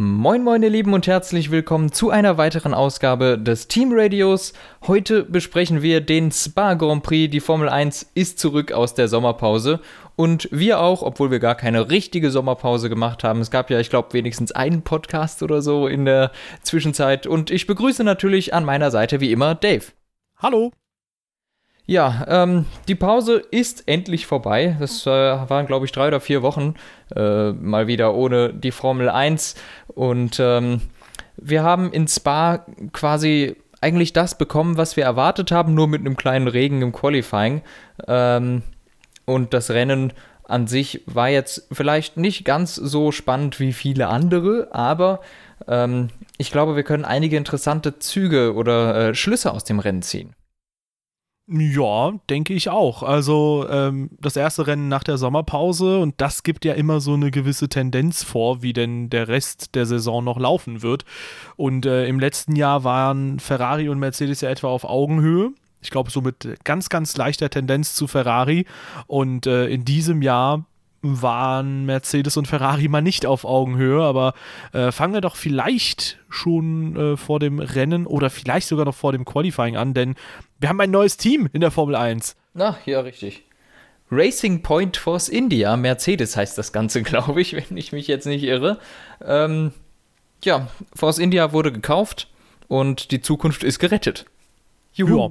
Moin moin ihr Lieben und herzlich willkommen zu einer weiteren Ausgabe des Team Radios. Heute besprechen wir den Spa Grand Prix. Die Formel 1 ist zurück aus der Sommerpause und wir auch, obwohl wir gar keine richtige Sommerpause gemacht haben. Es gab ja, ich glaube, wenigstens einen Podcast oder so in der Zwischenzeit und ich begrüße natürlich an meiner Seite wie immer Dave. Hallo. Ja, ähm, die Pause ist endlich vorbei. Das äh, waren, glaube ich, drei oder vier Wochen äh, mal wieder ohne die Formel 1. Und ähm, wir haben in Spa quasi eigentlich das bekommen, was wir erwartet haben, nur mit einem kleinen Regen im Qualifying. Ähm, und das Rennen an sich war jetzt vielleicht nicht ganz so spannend wie viele andere, aber ähm, ich glaube, wir können einige interessante Züge oder äh, Schlüsse aus dem Rennen ziehen. Ja, denke ich auch. Also ähm, das erste Rennen nach der Sommerpause und das gibt ja immer so eine gewisse Tendenz vor, wie denn der Rest der Saison noch laufen wird. Und äh, im letzten Jahr waren Ferrari und Mercedes ja etwa auf Augenhöhe. Ich glaube, so mit ganz, ganz leichter Tendenz zu Ferrari. Und äh, in diesem Jahr waren Mercedes und Ferrari mal nicht auf Augenhöhe, aber äh, fangen wir doch vielleicht schon äh, vor dem Rennen oder vielleicht sogar noch vor dem Qualifying an, denn wir haben ein neues Team in der Formel 1. Na, ja, richtig. Racing Point Force India, Mercedes heißt das Ganze, glaube ich, wenn ich mich jetzt nicht irre. Ähm, ja, Force India wurde gekauft und die Zukunft ist gerettet. Juhu. Ja.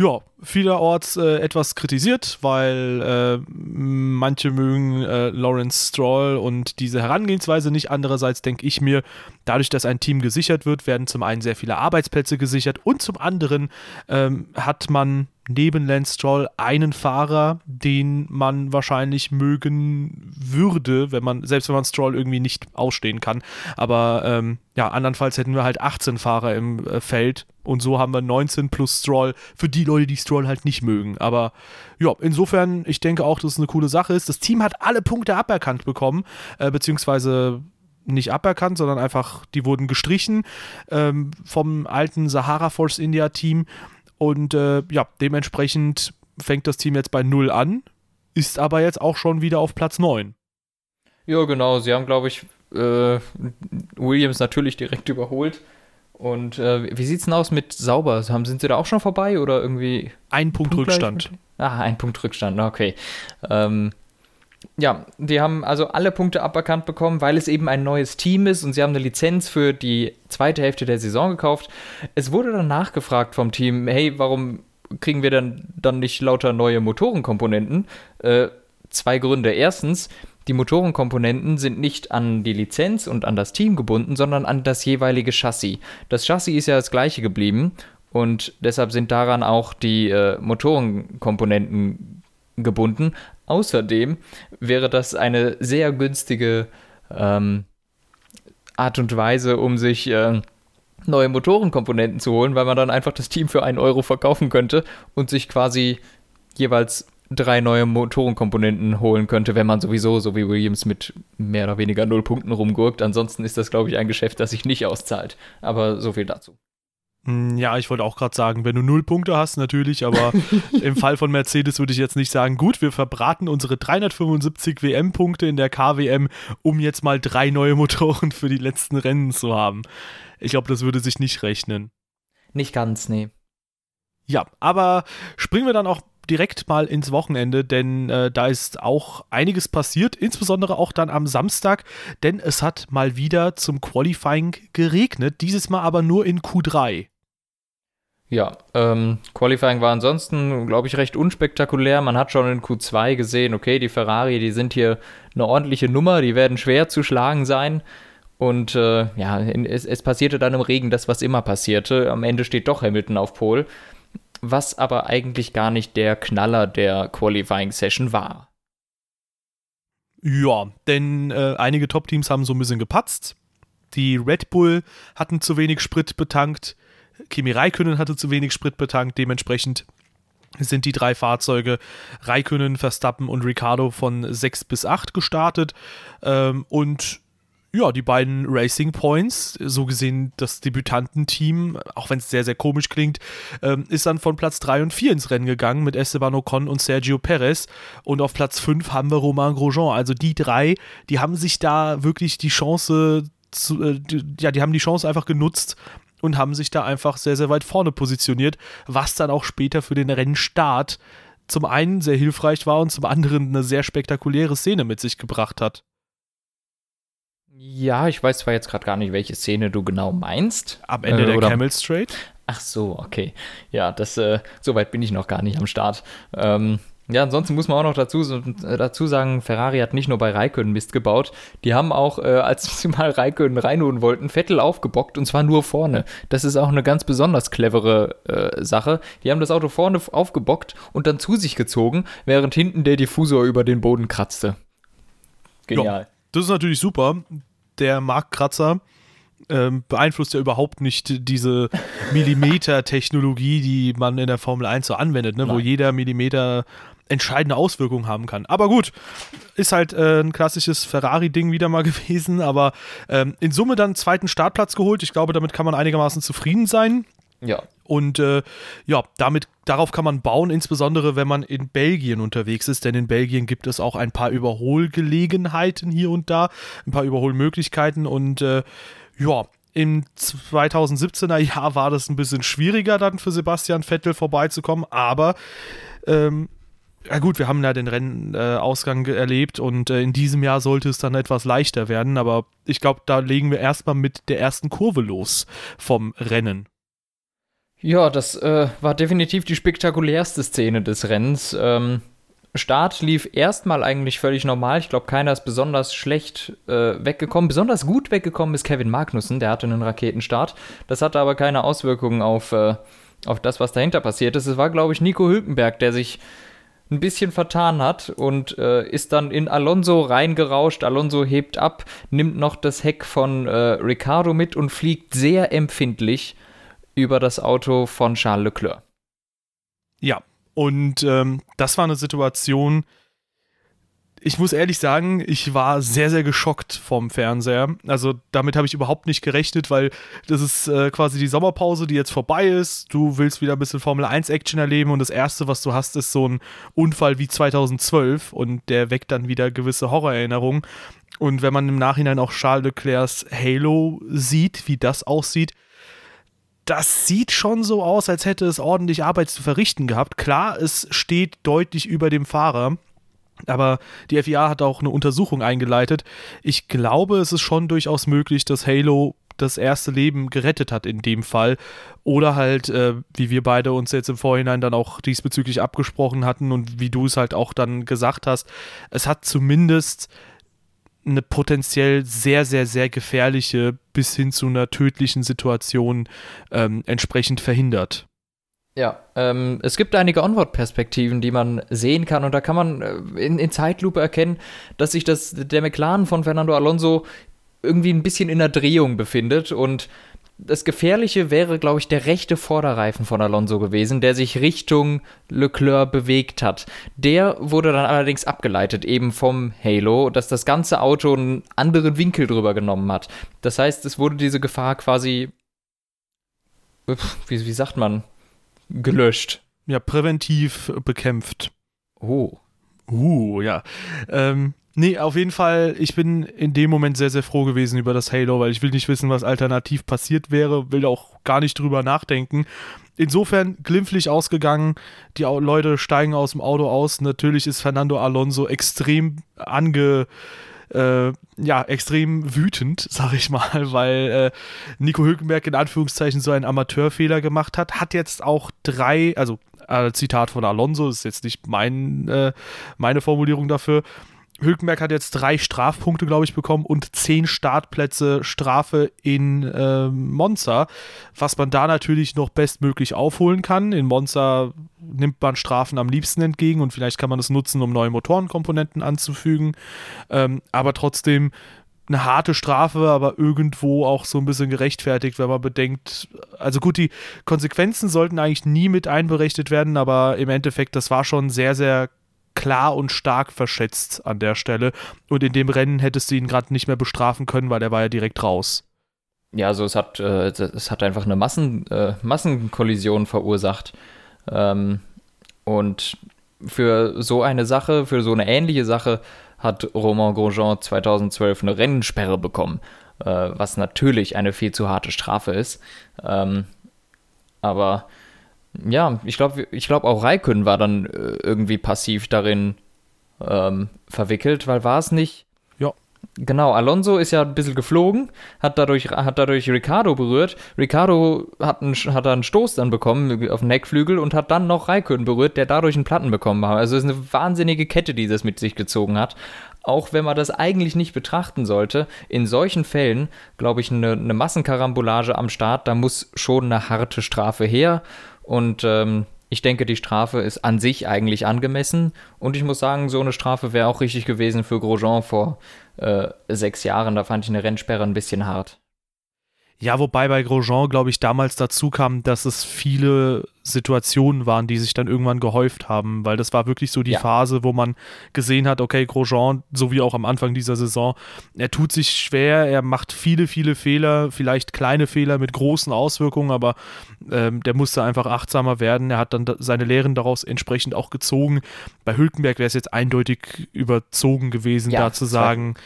Ja, vielerorts äh, etwas kritisiert, weil äh, manche mögen äh, Lawrence Stroll und diese Herangehensweise nicht. Andererseits denke ich mir, dadurch, dass ein Team gesichert wird, werden zum einen sehr viele Arbeitsplätze gesichert und zum anderen ähm, hat man neben Lance Stroll einen Fahrer, den man wahrscheinlich mögen würde, wenn man, selbst wenn man Stroll irgendwie nicht ausstehen kann. Aber ähm, ja, andernfalls hätten wir halt 18 Fahrer im äh, Feld und so haben wir 19 plus Stroll für die Leute, die Stroll halt nicht mögen. Aber ja, insofern, ich denke auch, dass es eine coole Sache ist. Das Team hat alle Punkte aberkannt bekommen, äh, beziehungsweise nicht aberkannt, sondern einfach, die wurden gestrichen ähm, vom alten Sahara Force India Team. Und äh, ja, dementsprechend fängt das Team jetzt bei 0 an, ist aber jetzt auch schon wieder auf Platz 9. Ja, genau. Sie haben, glaube ich, äh, Williams natürlich direkt überholt. Und äh, wie es denn aus mit sauber? Haben, sind sie da auch schon vorbei oder irgendwie? Ein Punkt Rückstand. Ah, ein Punkt Rückstand, okay. Ähm, ja, die haben also alle Punkte aberkannt bekommen, weil es eben ein neues Team ist und sie haben eine Lizenz für die zweite Hälfte der Saison gekauft. Es wurde dann nachgefragt vom Team, hey, warum kriegen wir dann, dann nicht lauter neue Motorenkomponenten? Äh, zwei Gründe. Erstens, die Motorenkomponenten sind nicht an die Lizenz und an das Team gebunden, sondern an das jeweilige Chassis. Das Chassis ist ja das gleiche geblieben und deshalb sind daran auch die äh, Motorenkomponenten gebunden. Außerdem wäre das eine sehr günstige ähm, Art und Weise, um sich äh, neue Motorenkomponenten zu holen, weil man dann einfach das Team für einen Euro verkaufen könnte und sich quasi jeweils drei neue Motorenkomponenten holen könnte, wenn man sowieso, so wie Williams, mit mehr oder weniger null Punkten rumgurkt. Ansonsten ist das, glaube ich, ein Geschäft, das sich nicht auszahlt. Aber so viel dazu. Hm, ja, ich wollte auch gerade sagen, wenn du null Punkte hast, natürlich, aber im Fall von Mercedes würde ich jetzt nicht sagen, gut, wir verbraten unsere 375 WM-Punkte in der KWM, um jetzt mal drei neue Motoren für die letzten Rennen zu haben. Ich glaube, das würde sich nicht rechnen. Nicht ganz, nee. Ja, aber springen wir dann auch direkt mal ins Wochenende, denn äh, da ist auch einiges passiert, insbesondere auch dann am Samstag, denn es hat mal wieder zum Qualifying geregnet, dieses Mal aber nur in Q3. Ja, ähm, Qualifying war ansonsten, glaube ich, recht unspektakulär. Man hat schon in Q2 gesehen, okay, die Ferrari, die sind hier eine ordentliche Nummer, die werden schwer zu schlagen sein. Und äh, ja, es, es passierte dann im Regen das, was immer passierte. Am Ende steht doch Hamilton auf Pol was aber eigentlich gar nicht der Knaller der Qualifying Session war. Ja, denn äh, einige Top-Teams haben so ein bisschen gepatzt. Die Red Bull hatten zu wenig Sprit betankt. Kimi Räikkönen hatte zu wenig Sprit betankt. Dementsprechend sind die drei Fahrzeuge Räikkönen, Verstappen und Ricardo von 6 bis 8 gestartet. Ähm, und ja, die beiden Racing Points, so gesehen das Debütantenteam, auch wenn es sehr, sehr komisch klingt, ähm, ist dann von Platz 3 und 4 ins Rennen gegangen mit Esteban Ocon und Sergio Perez. Und auf Platz 5 haben wir Romain Grosjean. Also die drei, die haben sich da wirklich die Chance zu, äh, die, ja, die haben die Chance einfach genutzt und haben sich da einfach sehr, sehr weit vorne positioniert, was dann auch später für den Rennstart zum einen sehr hilfreich war und zum anderen eine sehr spektakuläre Szene mit sich gebracht hat. Ja, ich weiß zwar jetzt gerade gar nicht, welche Szene du genau meinst. Am Ende äh, der oder? Camel Straight. Ach so, okay. Ja, das, äh, so weit bin ich noch gar nicht am Start. Ähm, ja, ansonsten muss man auch noch dazu, dazu sagen, Ferrari hat nicht nur bei Raikön Mist gebaut, die haben auch, äh, als sie mal Raikön reinholen wollten, Vettel aufgebockt und zwar nur vorne. Das ist auch eine ganz besonders clevere äh, Sache. Die haben das Auto vorne aufgebockt und dann zu sich gezogen, während hinten der Diffusor über den Boden kratzte. Genial. Ja, das ist natürlich super. Der Marktkratzer ähm, beeinflusst ja überhaupt nicht diese Millimeter-Technologie, die man in der Formel 1 so anwendet, ne? wo jeder Millimeter entscheidende Auswirkungen haben kann. Aber gut, ist halt äh, ein klassisches Ferrari-Ding wieder mal gewesen, aber ähm, in Summe dann zweiten Startplatz geholt. Ich glaube, damit kann man einigermaßen zufrieden sein. Ja. Und äh, ja, damit, darauf kann man bauen, insbesondere wenn man in Belgien unterwegs ist, denn in Belgien gibt es auch ein paar Überholgelegenheiten hier und da, ein paar Überholmöglichkeiten. Und äh, ja, im 2017er Jahr war das ein bisschen schwieriger dann für Sebastian Vettel vorbeizukommen, aber ähm, ja gut, wir haben ja den Rennausgang äh, erlebt. Und äh, in diesem Jahr sollte es dann etwas leichter werden, aber ich glaube, da legen wir erstmal mit der ersten Kurve los vom Rennen. Ja, das äh, war definitiv die spektakulärste Szene des Rennens. Ähm, Start lief erstmal eigentlich völlig normal. Ich glaube, keiner ist besonders schlecht äh, weggekommen. Besonders gut weggekommen ist Kevin Magnussen, der hatte einen Raketenstart. Das hatte aber keine Auswirkungen auf, äh, auf das, was dahinter passiert ist. Es war, glaube ich, Nico Hülkenberg, der sich ein bisschen vertan hat und äh, ist dann in Alonso reingerauscht. Alonso hebt ab, nimmt noch das Heck von äh, Ricardo mit und fliegt sehr empfindlich über das Auto von Charles Leclerc. Ja, und ähm, das war eine Situation, ich muss ehrlich sagen, ich war sehr, sehr geschockt vom Fernseher. Also damit habe ich überhaupt nicht gerechnet, weil das ist äh, quasi die Sommerpause, die jetzt vorbei ist. Du willst wieder ein bisschen Formel 1 Action erleben und das Erste, was du hast, ist so ein Unfall wie 2012 und der weckt dann wieder gewisse Horrorerinnerungen. Und wenn man im Nachhinein auch Charles Leclercs Halo sieht, wie das aussieht, das sieht schon so aus, als hätte es ordentlich Arbeit zu verrichten gehabt. Klar, es steht deutlich über dem Fahrer. Aber die FIA hat auch eine Untersuchung eingeleitet. Ich glaube, es ist schon durchaus möglich, dass Halo das erste Leben gerettet hat in dem Fall. Oder halt, äh, wie wir beide uns jetzt im Vorhinein dann auch diesbezüglich abgesprochen hatten und wie du es halt auch dann gesagt hast, es hat zumindest eine potenziell sehr, sehr, sehr gefährliche bis hin zu einer tödlichen Situation ähm, entsprechend verhindert. Ja, ähm, es gibt einige Onward-Perspektiven, die man sehen kann und da kann man äh, in, in Zeitlupe erkennen, dass sich das, der McLaren von Fernando Alonso irgendwie ein bisschen in der Drehung befindet und das Gefährliche wäre, glaube ich, der rechte Vorderreifen von Alonso gewesen, der sich Richtung Leclerc bewegt hat. Der wurde dann allerdings abgeleitet, eben vom Halo, dass das ganze Auto einen anderen Winkel drüber genommen hat. Das heißt, es wurde diese Gefahr quasi, wie, wie sagt man, gelöscht. Ja, präventiv bekämpft. Oh. Uh, ja. Ähm, Nee, auf jeden Fall, ich bin in dem Moment sehr, sehr froh gewesen über das Halo, weil ich will nicht wissen, was alternativ passiert wäre, will auch gar nicht drüber nachdenken. Insofern glimpflich ausgegangen, die Leute steigen aus dem Auto aus. Natürlich ist Fernando Alonso extrem ange, äh, ja, extrem wütend, sag ich mal, weil äh, Nico Hülkenberg in Anführungszeichen so einen Amateurfehler gemacht hat. Hat jetzt auch drei, also äh, Zitat von Alonso, ist jetzt nicht mein, äh, meine Formulierung dafür, Hülkenberg hat jetzt drei Strafpunkte, glaube ich, bekommen und zehn Startplätze Strafe in äh, Monza, was man da natürlich noch bestmöglich aufholen kann. In Monza nimmt man Strafen am liebsten entgegen und vielleicht kann man es nutzen, um neue Motorenkomponenten anzufügen. Ähm, aber trotzdem eine harte Strafe, aber irgendwo auch so ein bisschen gerechtfertigt, wenn man bedenkt, also gut, die Konsequenzen sollten eigentlich nie mit einberechnet werden, aber im Endeffekt, das war schon sehr, sehr klar und stark verschätzt an der Stelle. Und in dem Rennen hättest du ihn gerade nicht mehr bestrafen können, weil er war ja direkt raus. Ja, also es hat, äh, es hat einfach eine Massen, äh, Massenkollision verursacht. Ähm, und für so eine Sache, für so eine ähnliche Sache, hat Romain Grosjean 2012 eine Rennsperre bekommen. äh, was natürlich eine viel zu harte Strafe ist. Ähm, aber ja, ich glaube ich glaub auch Raikön war dann äh, irgendwie passiv darin ähm, verwickelt, weil war es nicht. Ja. Genau, Alonso ist ja ein bisschen geflogen, hat dadurch, hat dadurch Ricardo berührt. Ricardo hat, einen, hat einen Stoß dann bekommen auf den Neckflügel und hat dann noch Raikön berührt, der dadurch einen Platten bekommen hat. Also es ist eine wahnsinnige Kette, die das mit sich gezogen hat. Auch wenn man das eigentlich nicht betrachten sollte, in solchen Fällen, glaube ich, eine, eine Massenkarambolage am Start, da muss schon eine harte Strafe her. Und ähm, ich denke, die Strafe ist an sich eigentlich angemessen. Und ich muss sagen, so eine Strafe wäre auch richtig gewesen für Grosjean vor äh, sechs Jahren. Da fand ich eine Rennsperre ein bisschen hart. Ja, wobei bei Grosjean, glaube ich, damals dazu kam, dass es viele Situationen waren, die sich dann irgendwann gehäuft haben, weil das war wirklich so die ja. Phase, wo man gesehen hat, okay, Grosjean, so wie auch am Anfang dieser Saison, er tut sich schwer, er macht viele, viele Fehler, vielleicht kleine Fehler mit großen Auswirkungen, aber ähm, der musste einfach achtsamer werden. Er hat dann seine Lehren daraus entsprechend auch gezogen. Bei Hülkenberg wäre es jetzt eindeutig überzogen gewesen, ja, da zu sagen,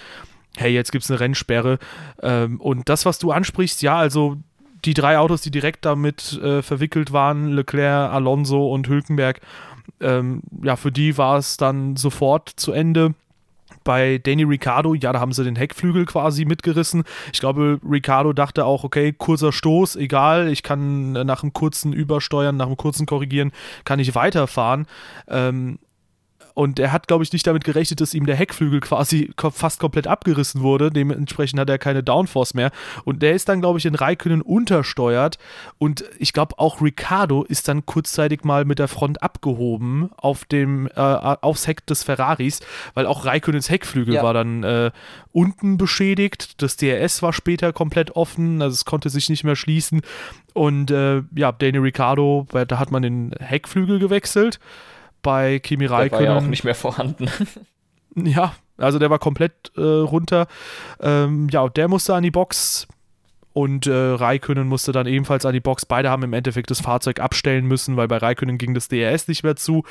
hey, jetzt gibt es eine Rennsperre. Ähm, und das, was du ansprichst, ja, also die drei Autos, die direkt damit äh, verwickelt waren, Leclerc, Alonso und Hülkenberg, ähm, ja, für die war es dann sofort zu Ende. Bei Danny Ricciardo, ja, da haben sie den Heckflügel quasi mitgerissen. Ich glaube, Ricciardo dachte auch, okay, kurzer Stoß, egal, ich kann nach einem kurzen Übersteuern, nach einem kurzen Korrigieren, kann ich weiterfahren. Ähm, und er hat, glaube ich, nicht damit gerechnet, dass ihm der Heckflügel quasi fast komplett abgerissen wurde. Dementsprechend hat er keine Downforce mehr. Und der ist dann, glaube ich, in Raikönnen untersteuert. Und ich glaube, auch Riccardo ist dann kurzzeitig mal mit der Front abgehoben auf dem, äh, aufs Heck des Ferraris, weil auch Raikönnens Heckflügel ja. war dann äh, unten beschädigt. Das DRS war später komplett offen, also es konnte sich nicht mehr schließen. Und äh, ja, Danny Ricciardo, da hat man den Heckflügel gewechselt bei Kimi Räikkönen. Der war ja auch nicht mehr vorhanden. ja, also der war komplett äh, runter. Ähm, ja, der musste an die Box und äh, Raikönnen musste dann ebenfalls an die Box. Beide haben im Endeffekt das Fahrzeug abstellen müssen, weil bei Raikönnen ging das DRS nicht mehr zu.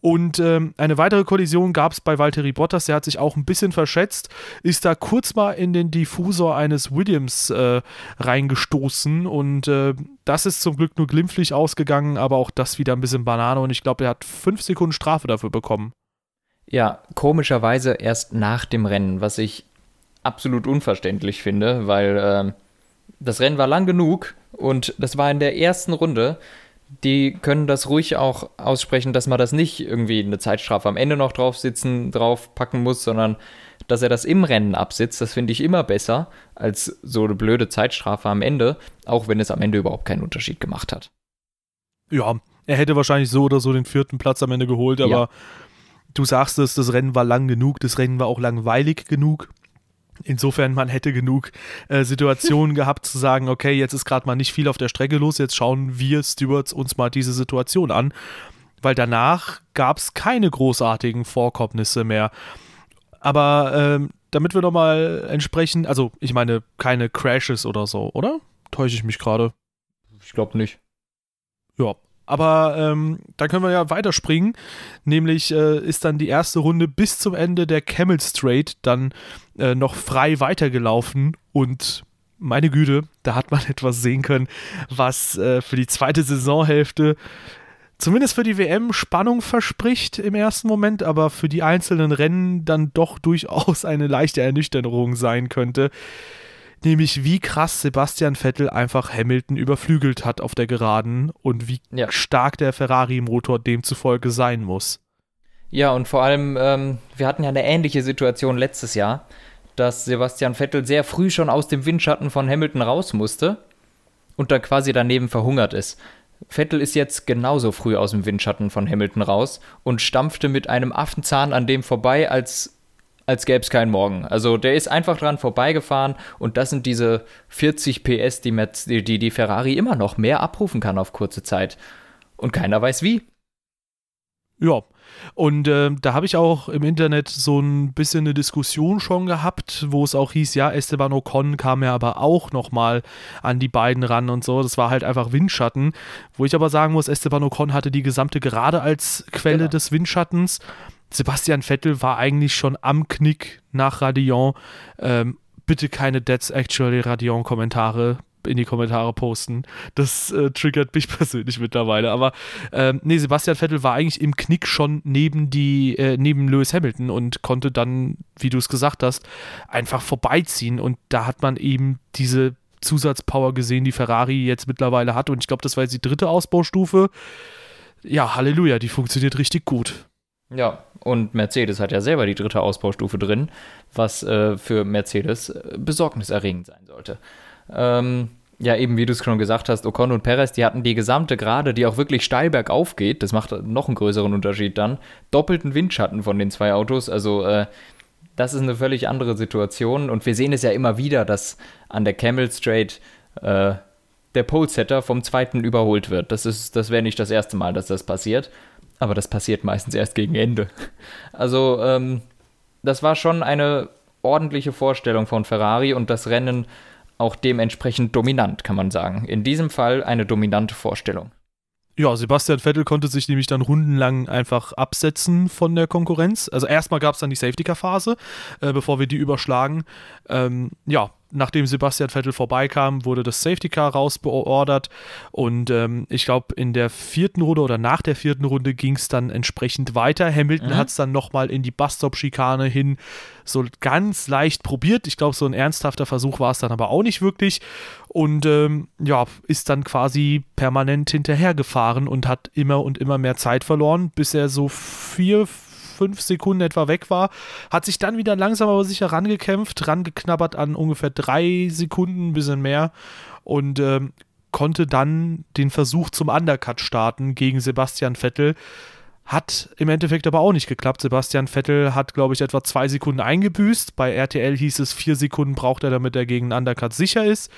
Und ähm, eine weitere Kollision gab es bei Valtteri Bottas, der hat sich auch ein bisschen verschätzt, ist da kurz mal in den Diffusor eines Williams äh, reingestoßen und äh, das ist zum Glück nur glimpflich ausgegangen, aber auch das wieder ein bisschen Banane und ich glaube, er hat fünf Sekunden Strafe dafür bekommen. Ja, komischerweise erst nach dem Rennen, was ich absolut unverständlich finde, weil ähm, das Rennen war lang genug und das war in der ersten Runde. Die können das ruhig auch aussprechen, dass man das nicht irgendwie eine Zeitstrafe am Ende noch drauf sitzen, drauf packen muss, sondern dass er das im Rennen absitzt. Das finde ich immer besser als so eine blöde Zeitstrafe am Ende, auch wenn es am Ende überhaupt keinen Unterschied gemacht hat. Ja, er hätte wahrscheinlich so oder so den vierten Platz am Ende geholt, aber ja. du sagst es, das Rennen war lang genug, das Rennen war auch langweilig genug. Insofern, man hätte genug äh, Situationen gehabt zu sagen, okay, jetzt ist gerade mal nicht viel auf der Strecke los, jetzt schauen wir Stewards uns mal diese Situation an. Weil danach gab es keine großartigen Vorkommnisse mehr. Aber ähm, damit wir nochmal entsprechend, also ich meine, keine Crashes oder so, oder? Täusche ich mich gerade? Ich glaube nicht. Ja, aber ähm, dann können wir ja weiterspringen. Nämlich äh, ist dann die erste Runde bis zum Ende der Camel Straight dann äh, noch frei weitergelaufen und meine Güte, da hat man etwas sehen können, was äh, für die zweite Saisonhälfte zumindest für die WM Spannung verspricht im ersten Moment, aber für die einzelnen Rennen dann doch durchaus eine leichte Ernüchterung sein könnte nämlich wie krass Sebastian Vettel einfach Hamilton überflügelt hat auf der Geraden und wie ja. stark der Ferrari-Motor demzufolge sein muss. Ja, und vor allem, ähm, wir hatten ja eine ähnliche Situation letztes Jahr, dass Sebastian Vettel sehr früh schon aus dem Windschatten von Hamilton raus musste und dann quasi daneben verhungert ist. Vettel ist jetzt genauso früh aus dem Windschatten von Hamilton raus und stampfte mit einem Affenzahn an dem vorbei, als als gäbe es keinen Morgen. Also der ist einfach dran vorbeigefahren und das sind diese 40 PS, die, Merz die, die Ferrari immer noch mehr abrufen kann auf kurze Zeit. Und keiner weiß wie. Ja, und äh, da habe ich auch im Internet so ein bisschen eine Diskussion schon gehabt, wo es auch hieß, ja, Esteban Ocon kam ja aber auch nochmal an die beiden ran und so. Das war halt einfach Windschatten. Wo ich aber sagen muss, Esteban Ocon hatte die gesamte Gerade als Quelle genau. des Windschattens. Sebastian Vettel war eigentlich schon am Knick nach Radion. Ähm, bitte keine That's Actually Radion-Kommentare in die Kommentare posten. Das äh, triggert mich persönlich mittlerweile. Aber ähm, nee, Sebastian Vettel war eigentlich im Knick schon neben die, äh, neben Lewis Hamilton und konnte dann, wie du es gesagt hast, einfach vorbeiziehen. Und da hat man eben diese Zusatzpower gesehen, die Ferrari jetzt mittlerweile hat. Und ich glaube, das war jetzt die dritte Ausbaustufe. Ja, Halleluja, die funktioniert richtig gut. Ja, und Mercedes hat ja selber die dritte Ausbaustufe drin, was äh, für Mercedes äh, besorgniserregend sein sollte. Ähm, ja, eben wie du es schon gesagt hast, Ocon und Perez, die hatten die gesamte Gerade, die auch wirklich steil bergauf geht, das macht noch einen größeren Unterschied dann, doppelten Windschatten von den zwei Autos, also äh, das ist eine völlig andere Situation und wir sehen es ja immer wieder, dass an der Camel Straight äh, der Pole-Setter vom zweiten überholt wird. Das, das wäre nicht das erste Mal, dass das passiert, aber das passiert meistens erst gegen Ende. Also ähm, das war schon eine ordentliche Vorstellung von Ferrari und das Rennen auch dementsprechend dominant, kann man sagen. In diesem Fall eine dominante Vorstellung. Ja, Sebastian Vettel konnte sich nämlich dann rundenlang einfach absetzen von der Konkurrenz. Also erstmal gab es dann die Safety-Car-Phase, äh, bevor wir die überschlagen. Ähm, ja, nachdem Sebastian Vettel vorbeikam, wurde das Safety Car rausbeordert und ähm, ich glaube in der vierten Runde oder nach der vierten Runde ging es dann entsprechend weiter. Hamilton mhm. hat es dann nochmal in die Bus-Stop-Schikane hin so ganz leicht probiert. Ich glaube, so ein ernsthafter Versuch war es dann aber auch nicht wirklich und ähm, ja, ist dann quasi permanent hinterhergefahren und hat immer und immer mehr Zeit verloren, bis er so vier, fünf Sekunden etwa weg war, hat sich dann wieder langsam aber sicher rangekämpft, rangeknabbert an ungefähr drei Sekunden, ein bisschen mehr und ähm, konnte dann den Versuch zum Undercut starten gegen Sebastian Vettel. Hat im Endeffekt aber auch nicht geklappt. Sebastian Vettel hat, glaube ich, etwa zwei Sekunden eingebüßt. Bei RTL hieß es, vier Sekunden braucht er, damit er gegen einen Undercut sicher ist.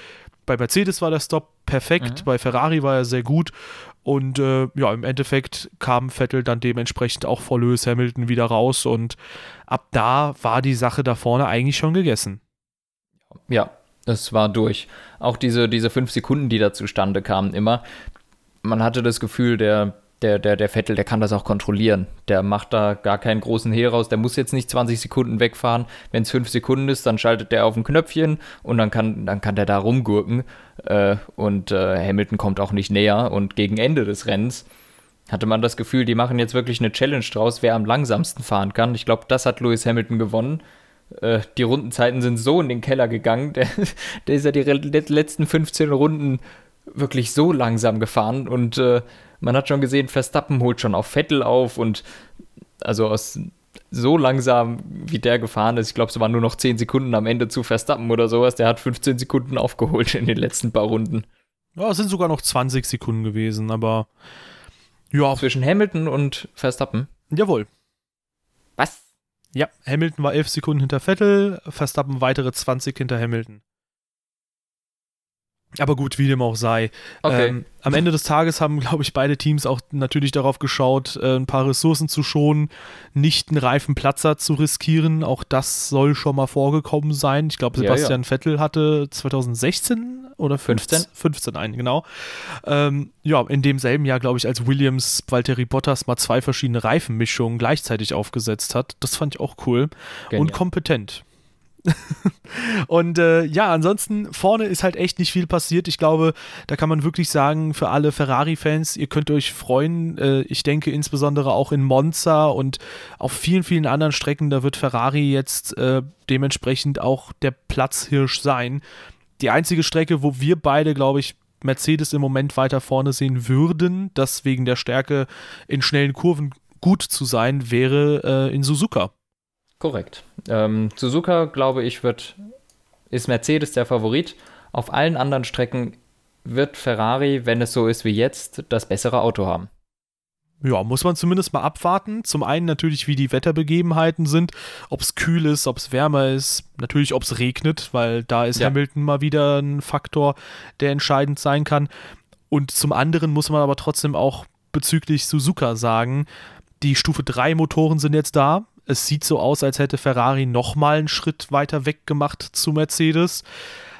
Bei Mercedes war der Stop perfekt, mhm. bei Ferrari war er sehr gut und äh, ja, im Endeffekt kam Vettel dann dementsprechend auch vor Lewis Hamilton wieder raus und ab da war die Sache da vorne eigentlich schon gegessen. Ja, es war durch. Auch diese, diese fünf Sekunden, die da zustande kamen, immer. Man hatte das Gefühl, der der, der, der Vettel, der kann das auch kontrollieren. Der macht da gar keinen großen Hehl raus. Der muss jetzt nicht 20 Sekunden wegfahren. Wenn es 5 Sekunden ist, dann schaltet der auf ein Knöpfchen und dann kann, dann kann der da rumgurken. Äh, und äh, Hamilton kommt auch nicht näher. Und gegen Ende des Rennens hatte man das Gefühl, die machen jetzt wirklich eine Challenge draus, wer am langsamsten fahren kann. Ich glaube, das hat Lewis Hamilton gewonnen. Äh, die Rundenzeiten sind so in den Keller gegangen. Der, der ist ja die letzten 15 Runden wirklich so langsam gefahren und äh, man hat schon gesehen, Verstappen holt schon auf Vettel auf und also aus so langsam, wie der gefahren ist, ich glaube, es waren nur noch 10 Sekunden am Ende zu Verstappen oder sowas, der hat 15 Sekunden aufgeholt in den letzten paar Runden. Ja, es sind sogar noch 20 Sekunden gewesen, aber ja. Zwischen Hamilton und Verstappen? Jawohl. Was? Ja, Hamilton war 11 Sekunden hinter Vettel, Verstappen weitere 20 hinter Hamilton. Aber gut, wie dem auch sei. Okay. Ähm, am Ende des Tages haben, glaube ich, beide Teams auch natürlich darauf geschaut, äh, ein paar Ressourcen zu schonen, nicht einen Reifenplatzer zu riskieren. Auch das soll schon mal vorgekommen sein. Ich glaube, Sebastian ja, ja. Vettel hatte 2016 oder 15? 15 einen, genau. Ähm, ja, in demselben Jahr, glaube ich, als Williams Valtteri Bottas mal zwei verschiedene Reifenmischungen gleichzeitig aufgesetzt hat. Das fand ich auch cool Genial. und kompetent. und äh, ja, ansonsten vorne ist halt echt nicht viel passiert. Ich glaube, da kann man wirklich sagen, für alle Ferrari-Fans, ihr könnt euch freuen. Äh, ich denke insbesondere auch in Monza und auf vielen, vielen anderen Strecken, da wird Ferrari jetzt äh, dementsprechend auch der Platzhirsch sein. Die einzige Strecke, wo wir beide, glaube ich, Mercedes im Moment weiter vorne sehen würden, das wegen der Stärke in schnellen Kurven gut zu sein, wäre äh, in Suzuka. Korrekt. Ähm, Suzuka, glaube ich, wird, ist Mercedes der Favorit. Auf allen anderen Strecken wird Ferrari, wenn es so ist wie jetzt, das bessere Auto haben. Ja, muss man zumindest mal abwarten. Zum einen natürlich, wie die Wetterbegebenheiten sind, ob es kühl ist, ob es wärmer ist, natürlich, ob es regnet, weil da ist ja. Hamilton mal wieder ein Faktor, der entscheidend sein kann. Und zum anderen muss man aber trotzdem auch bezüglich Suzuka sagen, die Stufe 3 Motoren sind jetzt da es sieht so aus, als hätte Ferrari nochmal einen Schritt weiter weg gemacht zu Mercedes.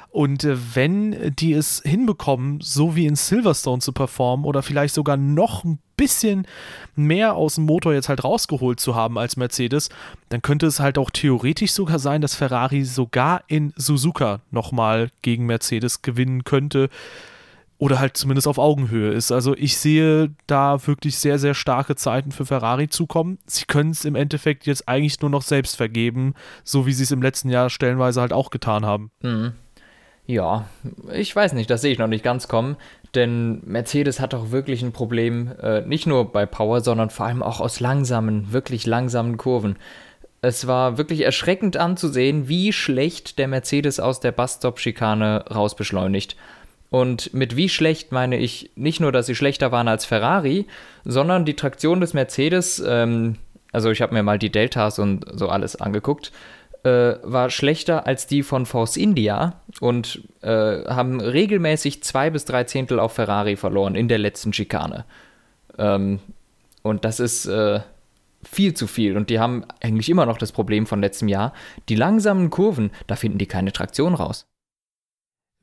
Und äh, wenn die es hinbekommen, so wie in Silverstone zu performen oder vielleicht sogar noch ein bisschen mehr aus dem Motor jetzt halt rausgeholt zu haben als Mercedes, dann könnte es halt auch theoretisch sogar sein, dass Ferrari sogar in Suzuka nochmal gegen Mercedes gewinnen könnte oder halt zumindest auf Augenhöhe ist. Also ich sehe da wirklich sehr, sehr starke Zeiten für Ferrari zukommen. Sie können es im Endeffekt jetzt eigentlich nur noch selbst vergeben, so wie sie es im letzten Jahr stellenweise halt auch getan haben. Mhm. Ja, ich weiß nicht, das sehe ich noch nicht ganz kommen, denn Mercedes hat doch wirklich ein Problem, äh, nicht nur bei Power, sondern vor allem auch aus langsamen, wirklich langsamen Kurven. Es war wirklich erschreckend anzusehen, wie schlecht der Mercedes aus der Bus-Stop-Schikane rausbeschleunigt. Und mit wie schlecht meine ich nicht nur, dass sie schlechter waren als Ferrari, sondern die Traktion des Mercedes, ähm, also ich habe mir mal die Deltas und so alles angeguckt, äh, war schlechter als die von Force India und äh, haben regelmäßig zwei bis drei Zehntel auf Ferrari verloren in der letzten Schikane. Ähm, und das ist äh, viel zu viel. Und die haben eigentlich immer noch das Problem von letztem Jahr. Die langsamen Kurven, da finden die keine Traktion raus.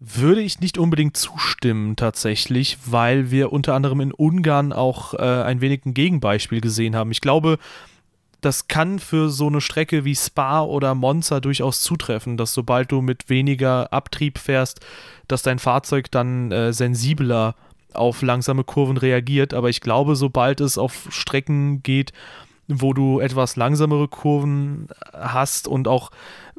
Würde ich nicht unbedingt zustimmen tatsächlich, weil wir unter anderem in Ungarn auch äh, ein wenig ein Gegenbeispiel gesehen haben. Ich glaube, das kann für so eine Strecke wie Spa oder Monza durchaus zutreffen, dass sobald du mit weniger Abtrieb fährst, dass dein Fahrzeug dann äh, sensibler auf langsame Kurven reagiert. Aber ich glaube, sobald es auf Strecken geht, wo du etwas langsamere Kurven hast und auch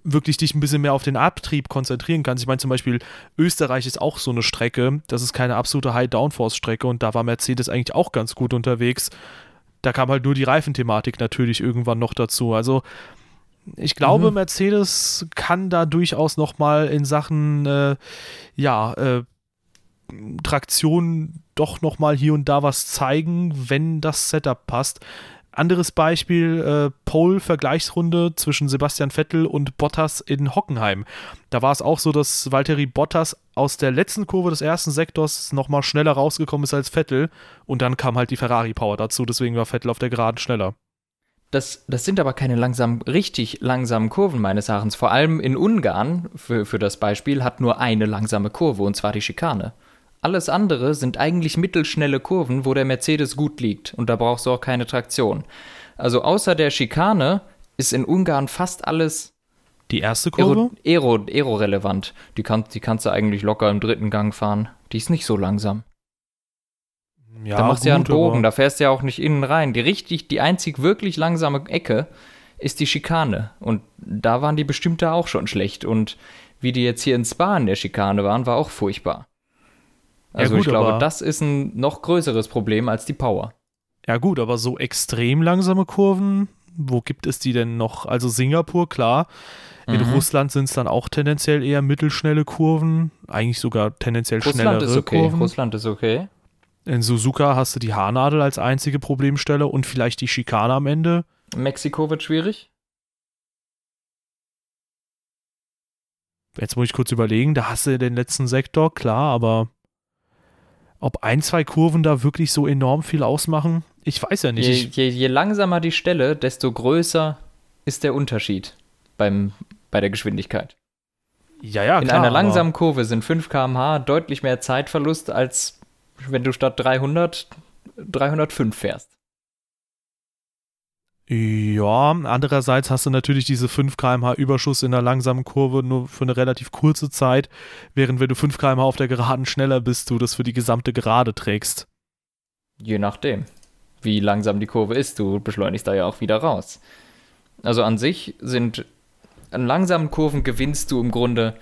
wirklich dich ein bisschen mehr auf den Abtrieb konzentrieren kannst. Ich meine zum Beispiel, Österreich ist auch so eine Strecke, das ist keine absolute High-Downforce-Strecke und da war Mercedes eigentlich auch ganz gut unterwegs. Da kam halt nur die Reifenthematik natürlich irgendwann noch dazu. Also ich glaube, mhm. Mercedes kann da durchaus nochmal in Sachen, äh, ja, äh, Traktion doch nochmal hier und da was zeigen, wenn das Setup passt. Anderes Beispiel, äh, Pole-Vergleichsrunde zwischen Sebastian Vettel und Bottas in Hockenheim. Da war es auch so, dass Valtteri Bottas aus der letzten Kurve des ersten Sektors nochmal schneller rausgekommen ist als Vettel und dann kam halt die Ferrari-Power dazu, deswegen war Vettel auf der Geraden schneller. Das, das sind aber keine langsam, richtig langsamen Kurven meines Erachtens. Vor allem in Ungarn, für, für das Beispiel, hat nur eine langsame Kurve und zwar die Schikane. Alles andere sind eigentlich mittelschnelle Kurven, wo der Mercedes gut liegt und da brauchst du auch keine Traktion. Also außer der Schikane ist in Ungarn fast alles die erste Kurve? Aero, Aero, relevant. Die, kann, die kannst du eigentlich locker im dritten Gang fahren. Die ist nicht so langsam. Ja, da machst du ja einen Bogen, da fährst du ja auch nicht innen rein. Die richtig, die einzig wirklich langsame Ecke ist die Schikane. Und da waren die bestimmt da auch schon schlecht. Und wie die jetzt hier in Spa in der Schikane waren, war auch furchtbar. Also ja, gut, ich glaube, das ist ein noch größeres Problem als die Power. Ja gut, aber so extrem langsame Kurven, wo gibt es die denn noch? Also Singapur, klar. In mhm. Russland sind es dann auch tendenziell eher mittelschnelle Kurven, eigentlich sogar tendenziell Russland schnellere ist okay. Kurven. Russland ist okay. In Suzuka hast du die Haarnadel als einzige Problemstelle und vielleicht die Schikane am Ende. Mexiko wird schwierig. Jetzt muss ich kurz überlegen, da hast du den letzten Sektor, klar, aber ob ein, zwei Kurven da wirklich so enorm viel ausmachen, ich weiß ja nicht. Je, je, je langsamer die Stelle, desto größer ist der Unterschied beim, bei der Geschwindigkeit. Ja, ja, In klar, einer langsamen Kurve sind 5 km/h deutlich mehr Zeitverlust, als wenn du statt 300 305 fährst. Ja, andererseits hast du natürlich diese 5 km/h Überschuss in der langsamen Kurve nur für eine relativ kurze Zeit, während wenn du 5 km/h auf der Geraden schneller bist, du das für die gesamte Gerade trägst. Je nachdem, wie langsam die Kurve ist, du beschleunigst da ja auch wieder raus. Also an sich sind an langsamen Kurven gewinnst du im Grunde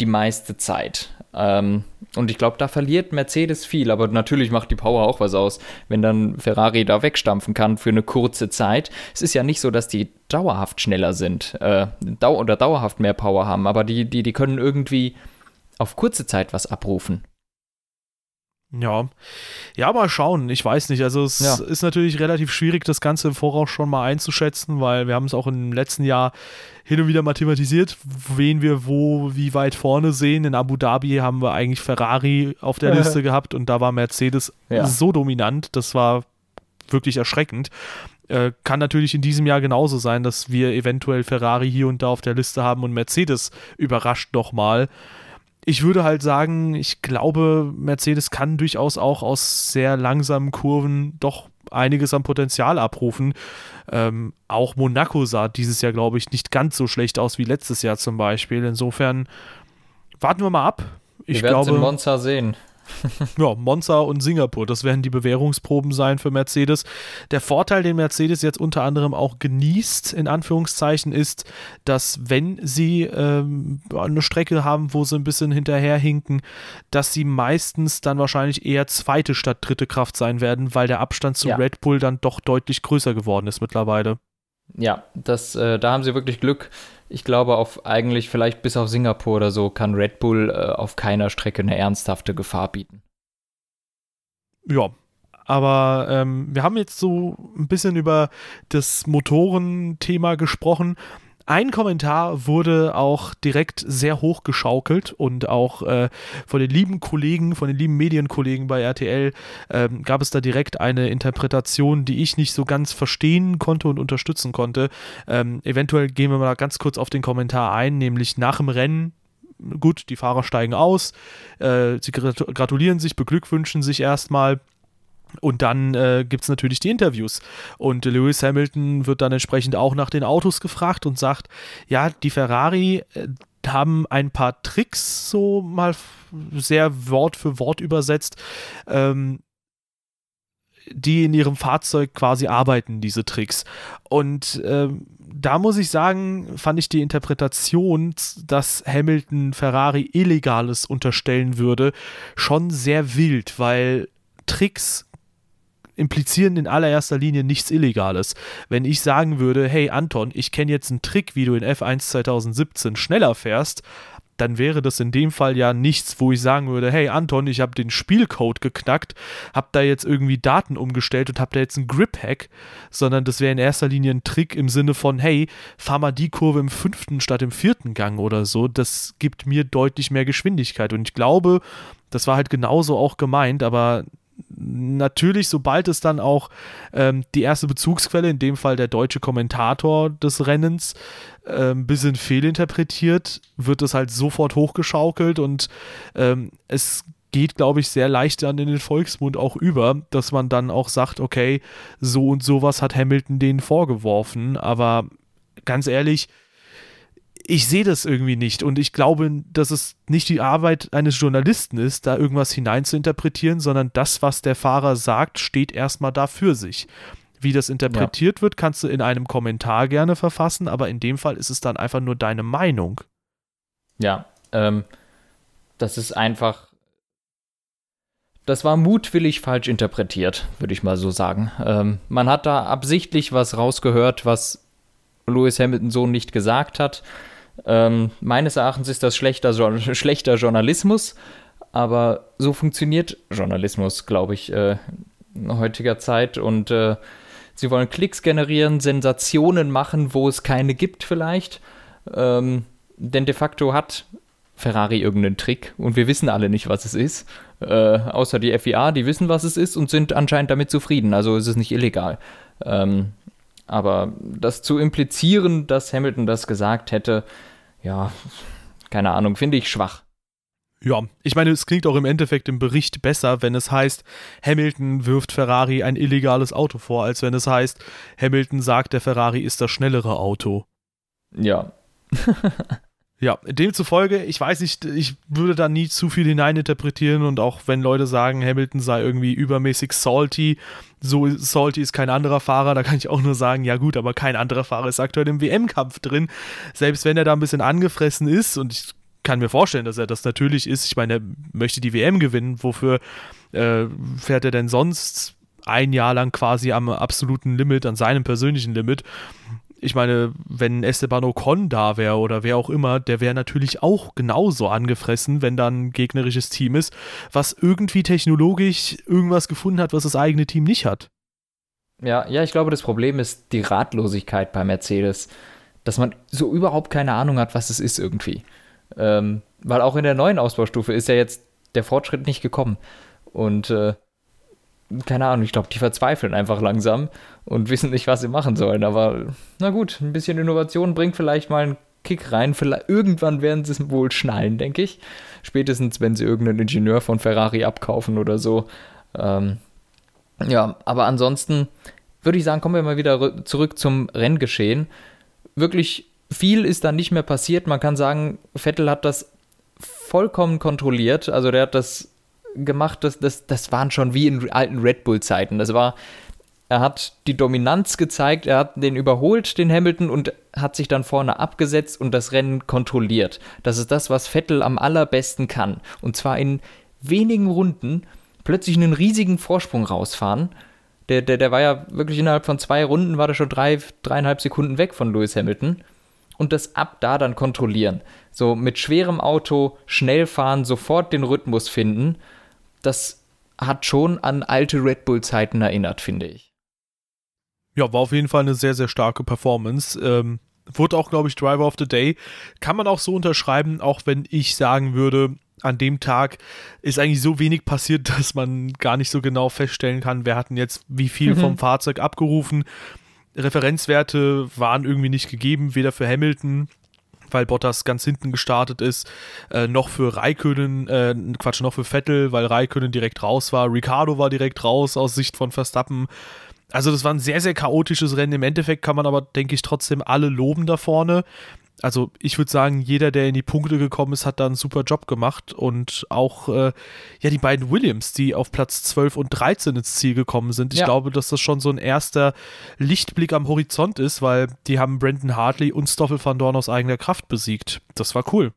die meiste Zeit. Ähm, und ich glaube, da verliert Mercedes viel, aber natürlich macht die Power auch was aus, wenn dann Ferrari da wegstampfen kann für eine kurze Zeit. Es ist ja nicht so, dass die dauerhaft schneller sind äh, dau oder dauerhaft mehr Power haben, aber die, die, die können irgendwie auf kurze Zeit was abrufen. Ja, ja, mal schauen. Ich weiß nicht. Also es ja. ist natürlich relativ schwierig, das Ganze im Voraus schon mal einzuschätzen, weil wir haben es auch im letzten Jahr hin und wieder mathematisiert, wen wir wo wie weit vorne sehen. In Abu Dhabi haben wir eigentlich Ferrari auf der Liste gehabt und da war Mercedes ja. so dominant. Das war wirklich erschreckend. Äh, kann natürlich in diesem Jahr genauso sein, dass wir eventuell Ferrari hier und da auf der Liste haben und Mercedes überrascht nochmal. mal ich würde halt sagen, ich glaube, Mercedes kann durchaus auch aus sehr langsamen Kurven doch einiges an Potenzial abrufen. Ähm, auch Monaco sah dieses Jahr, glaube ich, nicht ganz so schlecht aus wie letztes Jahr zum Beispiel. Insofern warten wir mal ab. Ich wir werden in Monza sehen. ja, Monza und Singapur, das werden die Bewährungsproben sein für Mercedes. Der Vorteil, den Mercedes jetzt unter anderem auch genießt, in Anführungszeichen, ist, dass wenn sie ähm, eine Strecke haben, wo sie ein bisschen hinterherhinken, dass sie meistens dann wahrscheinlich eher zweite statt dritte Kraft sein werden, weil der Abstand zu ja. Red Bull dann doch deutlich größer geworden ist mittlerweile. Ja, das, äh, da haben sie wirklich Glück. Ich glaube, auf eigentlich vielleicht bis auf Singapur oder so kann Red Bull äh, auf keiner Strecke eine ernsthafte Gefahr bieten. Ja, aber ähm, wir haben jetzt so ein bisschen über das Motorenthema gesprochen. Ein Kommentar wurde auch direkt sehr hoch geschaukelt und auch äh, von den lieben Kollegen, von den lieben Medienkollegen bei RTL äh, gab es da direkt eine Interpretation, die ich nicht so ganz verstehen konnte und unterstützen konnte. Ähm, eventuell gehen wir mal ganz kurz auf den Kommentar ein, nämlich nach dem Rennen gut, die Fahrer steigen aus, äh, sie gratulieren sich, beglückwünschen sich erstmal und dann äh, gibt es natürlich die Interviews. Und Lewis Hamilton wird dann entsprechend auch nach den Autos gefragt und sagt, ja, die Ferrari äh, haben ein paar Tricks so mal sehr Wort für Wort übersetzt, ähm, die in ihrem Fahrzeug quasi arbeiten, diese Tricks. Und ähm, da muss ich sagen, fand ich die Interpretation, dass Hamilton Ferrari Illegales unterstellen würde, schon sehr wild, weil Tricks implizieren in allererster Linie nichts Illegales. Wenn ich sagen würde, hey Anton, ich kenne jetzt einen Trick, wie du in F1 2017 schneller fährst, dann wäre das in dem Fall ja nichts, wo ich sagen würde, hey Anton, ich habe den Spielcode geknackt, habe da jetzt irgendwie Daten umgestellt und habe da jetzt einen Grip-Hack, sondern das wäre in erster Linie ein Trick im Sinne von, hey, fahr mal die Kurve im fünften statt im vierten Gang oder so, das gibt mir deutlich mehr Geschwindigkeit und ich glaube, das war halt genauso auch gemeint, aber natürlich, sobald es dann auch ähm, die erste Bezugsquelle, in dem Fall der deutsche Kommentator des Rennens, äh, ein bisschen fehlinterpretiert, wird es halt sofort hochgeschaukelt und ähm, es geht, glaube ich, sehr leicht dann in den Volksmund auch über, dass man dann auch sagt, okay, so und sowas hat Hamilton denen vorgeworfen, aber ganz ehrlich, ich sehe das irgendwie nicht und ich glaube, dass es nicht die Arbeit eines Journalisten ist, da irgendwas hineinzuinterpretieren, sondern das, was der Fahrer sagt, steht erstmal da für sich. Wie das interpretiert ja. wird, kannst du in einem Kommentar gerne verfassen, aber in dem Fall ist es dann einfach nur deine Meinung. Ja, ähm, das ist einfach. Das war mutwillig falsch interpretiert, würde ich mal so sagen. Ähm, man hat da absichtlich was rausgehört, was Lewis Hamilton so nicht gesagt hat. Ähm, meines Erachtens ist das schlechter, schlechter Journalismus, aber so funktioniert Journalismus, glaube ich, äh, in heutiger Zeit. Und äh, sie wollen Klicks generieren, Sensationen machen, wo es keine gibt vielleicht. Ähm, denn de facto hat Ferrari irgendeinen Trick und wir wissen alle nicht, was es ist. Äh, außer die FIA, die wissen, was es ist und sind anscheinend damit zufrieden. Also ist es nicht illegal. Ähm, aber das zu implizieren, dass Hamilton das gesagt hätte, ja, keine Ahnung, finde ich schwach. Ja, ich meine, es klingt auch im Endeffekt im Bericht besser, wenn es heißt, Hamilton wirft Ferrari ein illegales Auto vor, als wenn es heißt, Hamilton sagt, der Ferrari ist das schnellere Auto. Ja. Ja, demzufolge, ich weiß nicht, ich würde da nie zu viel hineininterpretieren und auch wenn Leute sagen, Hamilton sei irgendwie übermäßig salty, so salty ist kein anderer Fahrer, da kann ich auch nur sagen, ja gut, aber kein anderer Fahrer ist aktuell im WM-Kampf drin. Selbst wenn er da ein bisschen angefressen ist und ich kann mir vorstellen, dass er das natürlich ist, ich meine, er möchte die WM gewinnen, wofür äh, fährt er denn sonst ein Jahr lang quasi am absoluten Limit, an seinem persönlichen Limit? Ich meine, wenn Esteban Ocon da wäre oder wer auch immer, der wäre natürlich auch genauso angefressen, wenn dann ein gegnerisches Team ist, was irgendwie technologisch irgendwas gefunden hat, was das eigene Team nicht hat. Ja, ja, ich glaube, das Problem ist die Ratlosigkeit bei Mercedes, dass man so überhaupt keine Ahnung hat, was es ist irgendwie. Ähm, weil auch in der neuen Ausbaustufe ist ja jetzt der Fortschritt nicht gekommen. Und äh, keine Ahnung, ich glaube, die verzweifeln einfach langsam und wissen nicht, was sie machen sollen. Aber na gut, ein bisschen Innovation bringt vielleicht mal einen Kick rein. Vielleicht, irgendwann werden sie es wohl schnallen, denke ich. Spätestens, wenn sie irgendeinen Ingenieur von Ferrari abkaufen oder so. Ähm, ja, aber ansonsten würde ich sagen, kommen wir mal wieder zurück zum Renngeschehen. Wirklich viel ist da nicht mehr passiert. Man kann sagen, Vettel hat das vollkommen kontrolliert. Also der hat das gemacht, das, das, das waren schon wie in alten Red Bull-Zeiten. Das war, er hat die Dominanz gezeigt, er hat den überholt, den Hamilton, und hat sich dann vorne abgesetzt und das Rennen kontrolliert. Das ist das, was Vettel am allerbesten kann. Und zwar in wenigen Runden plötzlich einen riesigen Vorsprung rausfahren. Der, der, der war ja wirklich innerhalb von zwei Runden, war der schon drei, dreieinhalb Sekunden weg von Lewis Hamilton. Und das ab da dann kontrollieren. So mit schwerem Auto schnell fahren, sofort den Rhythmus finden. Das hat schon an alte Red Bull-Zeiten erinnert, finde ich. Ja, war auf jeden Fall eine sehr, sehr starke Performance. Ähm, wurde auch, glaube ich, Driver of the Day. Kann man auch so unterschreiben, auch wenn ich sagen würde, an dem Tag ist eigentlich so wenig passiert, dass man gar nicht so genau feststellen kann, wer hat denn jetzt wie viel mhm. vom Fahrzeug abgerufen. Referenzwerte waren irgendwie nicht gegeben, weder für Hamilton, weil Bottas ganz hinten gestartet ist, äh, noch für Raikönen, äh, Quatsch, noch für Vettel, weil Raikönen direkt raus war. Ricardo war direkt raus aus Sicht von Verstappen. Also das war ein sehr, sehr chaotisches Rennen. Im Endeffekt kann man aber, denke ich, trotzdem alle loben da vorne also ich würde sagen, jeder, der in die Punkte gekommen ist, hat da einen super Job gemacht. Und auch äh, ja, die beiden Williams, die auf Platz 12 und 13 ins Ziel gekommen sind. Ich ja. glaube, dass das schon so ein erster Lichtblick am Horizont ist, weil die haben Brandon Hartley und Stoffel van Dorn aus eigener Kraft besiegt. Das war cool.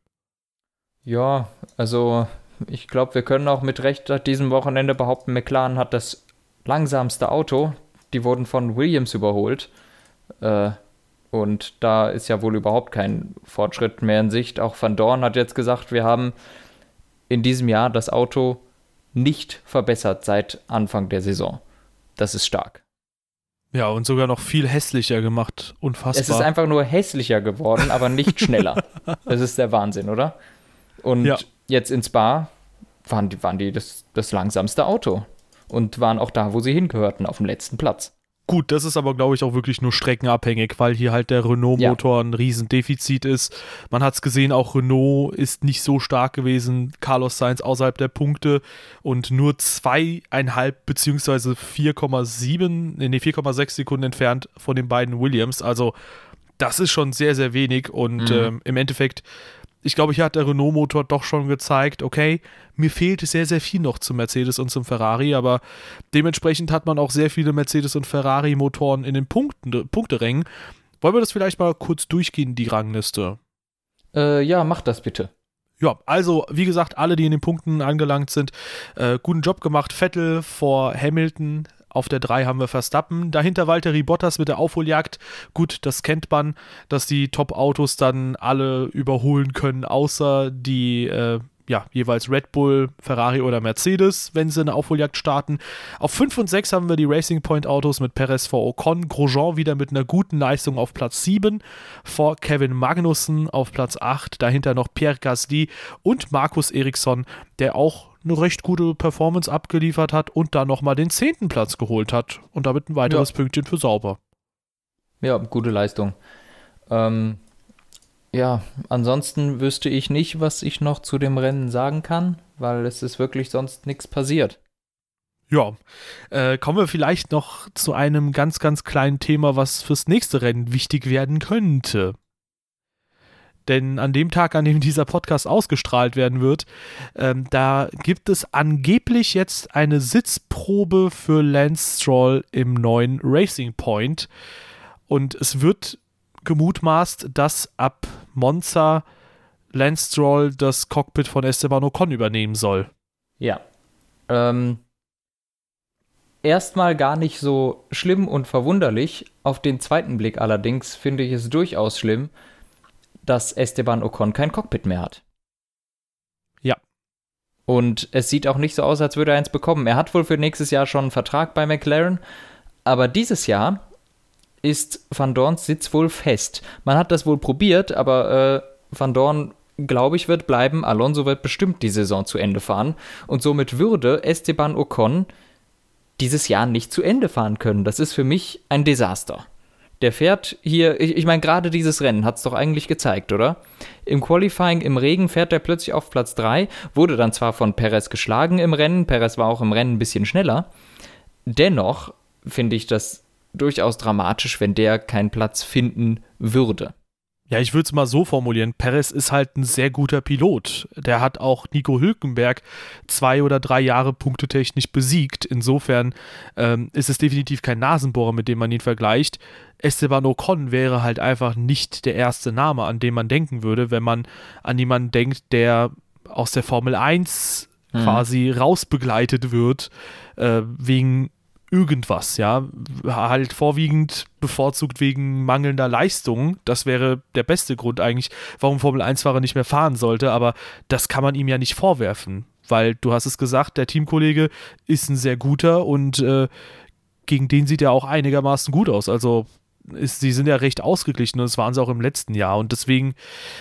Ja, also ich glaube, wir können auch mit Recht nach diesem Wochenende behaupten, McLaren hat das langsamste Auto. Die wurden von Williams überholt. Äh, und da ist ja wohl überhaupt kein Fortschritt mehr in Sicht. Auch Van Dorn hat jetzt gesagt, wir haben in diesem Jahr das Auto nicht verbessert seit Anfang der Saison. Das ist stark. Ja, und sogar noch viel hässlicher gemacht. Unfassbar. Es ist einfach nur hässlicher geworden, aber nicht schneller. das ist der Wahnsinn, oder? Und ja. jetzt ins Bar waren die, waren die das, das langsamste Auto und waren auch da, wo sie hingehörten, auf dem letzten Platz. Gut, das ist aber, glaube ich, auch wirklich nur streckenabhängig, weil hier halt der Renault-Motor ja. ein Riesendefizit ist. Man hat es gesehen, auch Renault ist nicht so stark gewesen. Carlos Sainz außerhalb der Punkte und nur zweieinhalb beziehungsweise 4,7, nee, 4,6 Sekunden entfernt von den beiden Williams. Also das ist schon sehr, sehr wenig und mhm. ähm, im Endeffekt ich glaube, hier hat der Renault-Motor doch schon gezeigt, okay, mir fehlt sehr, sehr viel noch zum Mercedes und zum Ferrari, aber dementsprechend hat man auch sehr viele Mercedes- und Ferrari-Motoren in den Punkten, Punkterängen. Wollen wir das vielleicht mal kurz durchgehen, die Rangliste? Äh, ja, mach das bitte. Ja, also wie gesagt, alle, die in den Punkten angelangt sind, äh, guten Job gemacht. Vettel vor Hamilton, auf der 3 haben wir Verstappen. Dahinter Valtteri Bottas mit der Aufholjagd. Gut, das kennt man, dass die Top-Autos dann alle überholen können, außer die äh, ja, jeweils Red Bull, Ferrari oder Mercedes, wenn sie eine Aufholjagd starten. Auf 5 und 6 haben wir die Racing Point Autos mit Perez vor Ocon, Grosjean wieder mit einer guten Leistung auf Platz 7, vor Kevin Magnussen auf Platz 8, dahinter noch Pierre Gasly und Markus Eriksson, der auch eine recht gute Performance abgeliefert hat und da nochmal den zehnten Platz geholt hat und damit ein weiteres ja. Pünktchen für sauber. Ja, gute Leistung. Ähm, ja, ansonsten wüsste ich nicht, was ich noch zu dem Rennen sagen kann, weil es ist wirklich sonst nichts passiert. Ja, äh, kommen wir vielleicht noch zu einem ganz, ganz kleinen Thema, was fürs nächste Rennen wichtig werden könnte. Denn an dem Tag, an dem dieser Podcast ausgestrahlt werden wird, ähm, da gibt es angeblich jetzt eine Sitzprobe für Lance Stroll im neuen Racing Point. Und es wird gemutmaßt, dass ab Monza Lance Stroll das Cockpit von Esteban Ocon übernehmen soll. Ja. Ähm, erstmal gar nicht so schlimm und verwunderlich. Auf den zweiten Blick allerdings finde ich es durchaus schlimm, dass Esteban Ocon kein Cockpit mehr hat. Ja. Und es sieht auch nicht so aus, als würde er eins bekommen. Er hat wohl für nächstes Jahr schon einen Vertrag bei McLaren, aber dieses Jahr ist Van Dorns Sitz wohl fest. Man hat das wohl probiert, aber äh, Van Dorn, glaube ich, wird bleiben. Alonso wird bestimmt die Saison zu Ende fahren. Und somit würde Esteban Ocon dieses Jahr nicht zu Ende fahren können. Das ist für mich ein Desaster. Der fährt hier, ich, ich meine, gerade dieses Rennen hat es doch eigentlich gezeigt, oder? Im Qualifying im Regen fährt er plötzlich auf Platz 3, wurde dann zwar von Perez geschlagen im Rennen, Perez war auch im Rennen ein bisschen schneller. Dennoch finde ich das durchaus dramatisch, wenn der keinen Platz finden würde. Ja, ich würde es mal so formulieren. Perez ist halt ein sehr guter Pilot. Der hat auch Nico Hülkenberg zwei oder drei Jahre punktetechnisch besiegt. Insofern ähm, ist es definitiv kein Nasenbohrer, mit dem man ihn vergleicht. Esteban Ocon wäre halt einfach nicht der erste Name, an den man denken würde, wenn man an jemanden denkt, der aus der Formel 1 mhm. quasi rausbegleitet wird, äh, wegen irgendwas, ja. Halt vorwiegend bevorzugt wegen mangelnder Leistung. Das wäre der beste Grund eigentlich, warum Formel 1-Fahrer nicht mehr fahren sollte, aber das kann man ihm ja nicht vorwerfen, weil du hast es gesagt, der Teamkollege ist ein sehr guter und äh, gegen den sieht er auch einigermaßen gut aus. Also ist, sie sind ja recht ausgeglichen und das waren sie auch im letzten Jahr. Und deswegen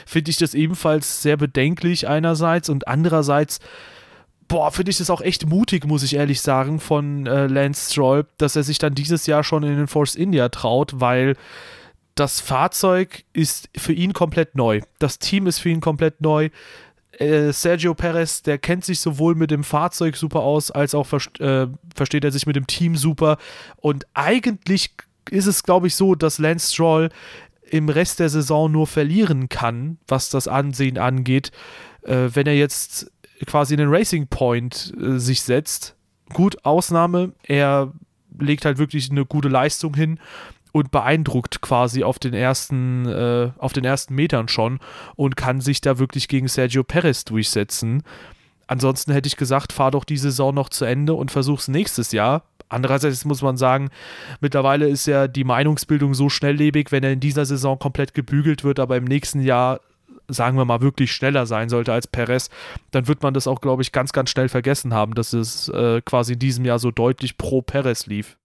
finde ich das ebenfalls sehr bedenklich einerseits und andererseits boah, finde ich das auch echt mutig, muss ich ehrlich sagen, von äh, Lance Stroll, dass er sich dann dieses Jahr schon in den Force India traut, weil das Fahrzeug ist für ihn komplett neu. Das Team ist für ihn komplett neu. Äh, Sergio Perez, der kennt sich sowohl mit dem Fahrzeug super aus, als auch äh, versteht er sich mit dem Team super. Und eigentlich ist es, glaube ich, so, dass Lance Stroll im Rest der Saison nur verlieren kann, was das Ansehen angeht, äh, wenn er jetzt quasi in den Racing Point äh, sich setzt. Gut, Ausnahme, er legt halt wirklich eine gute Leistung hin und beeindruckt quasi auf den ersten, äh, auf den ersten Metern schon und kann sich da wirklich gegen Sergio Perez durchsetzen. Ansonsten hätte ich gesagt, fahr doch die Saison noch zu Ende und versuch's nächstes Jahr. Andererseits muss man sagen, mittlerweile ist ja die Meinungsbildung so schnelllebig, wenn er in dieser Saison komplett gebügelt wird, aber im nächsten Jahr sagen wir mal, wirklich schneller sein sollte als Perez, dann wird man das auch, glaube ich, ganz, ganz schnell vergessen haben, dass es äh, quasi in diesem Jahr so deutlich pro Perez lief.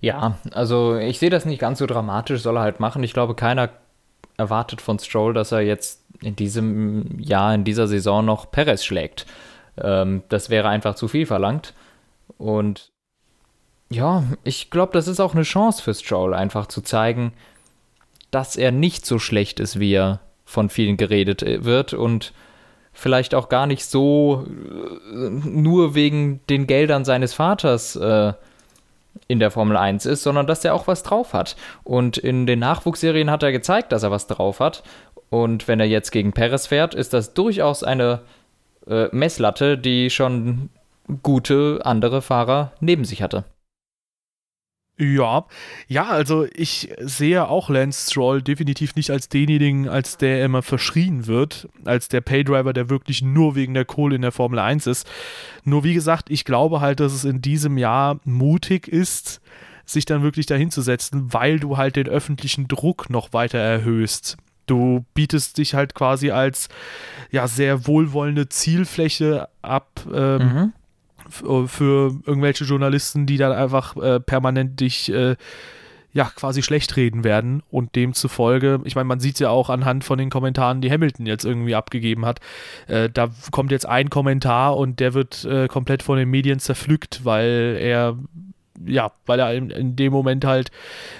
Ja, also ich sehe das nicht ganz so dramatisch, soll er halt machen. Ich glaube, keiner erwartet von Stroll, dass er jetzt in diesem Jahr, in dieser Saison noch Perez schlägt. Ähm, das wäre einfach zu viel verlangt. Und ja, ich glaube, das ist auch eine Chance für Stroll, einfach zu zeigen, dass er nicht so schlecht ist, wie er von vielen geredet äh, wird und vielleicht auch gar nicht so äh, nur wegen den Geldern seines Vaters äh, in der Formel 1 ist, sondern dass er auch was drauf hat. Und in den Nachwuchsserien hat er gezeigt, dass er was drauf hat. Und wenn er jetzt gegen Perez fährt, ist das durchaus eine äh, Messlatte, die schon gute andere Fahrer neben sich hatte. Ja, ja, also ich sehe auch Lance Stroll definitiv nicht als denjenigen, als der immer verschrien wird, als der Paydriver, der wirklich nur wegen der Kohle in der Formel 1 ist. Nur wie gesagt, ich glaube halt, dass es in diesem Jahr mutig ist, sich dann wirklich dahin zu setzen, weil du halt den öffentlichen Druck noch weiter erhöhst. Du bietest dich halt quasi als ja sehr wohlwollende Zielfläche ab. Ähm, mhm für irgendwelche Journalisten, die dann einfach äh, permanent dich äh, ja quasi schlecht reden werden und demzufolge, ich meine, man sieht es ja auch anhand von den Kommentaren, die Hamilton jetzt irgendwie abgegeben hat. Äh, da kommt jetzt ein Kommentar und der wird äh, komplett von den Medien zerpflückt, weil er ja, weil er in, in dem Moment halt,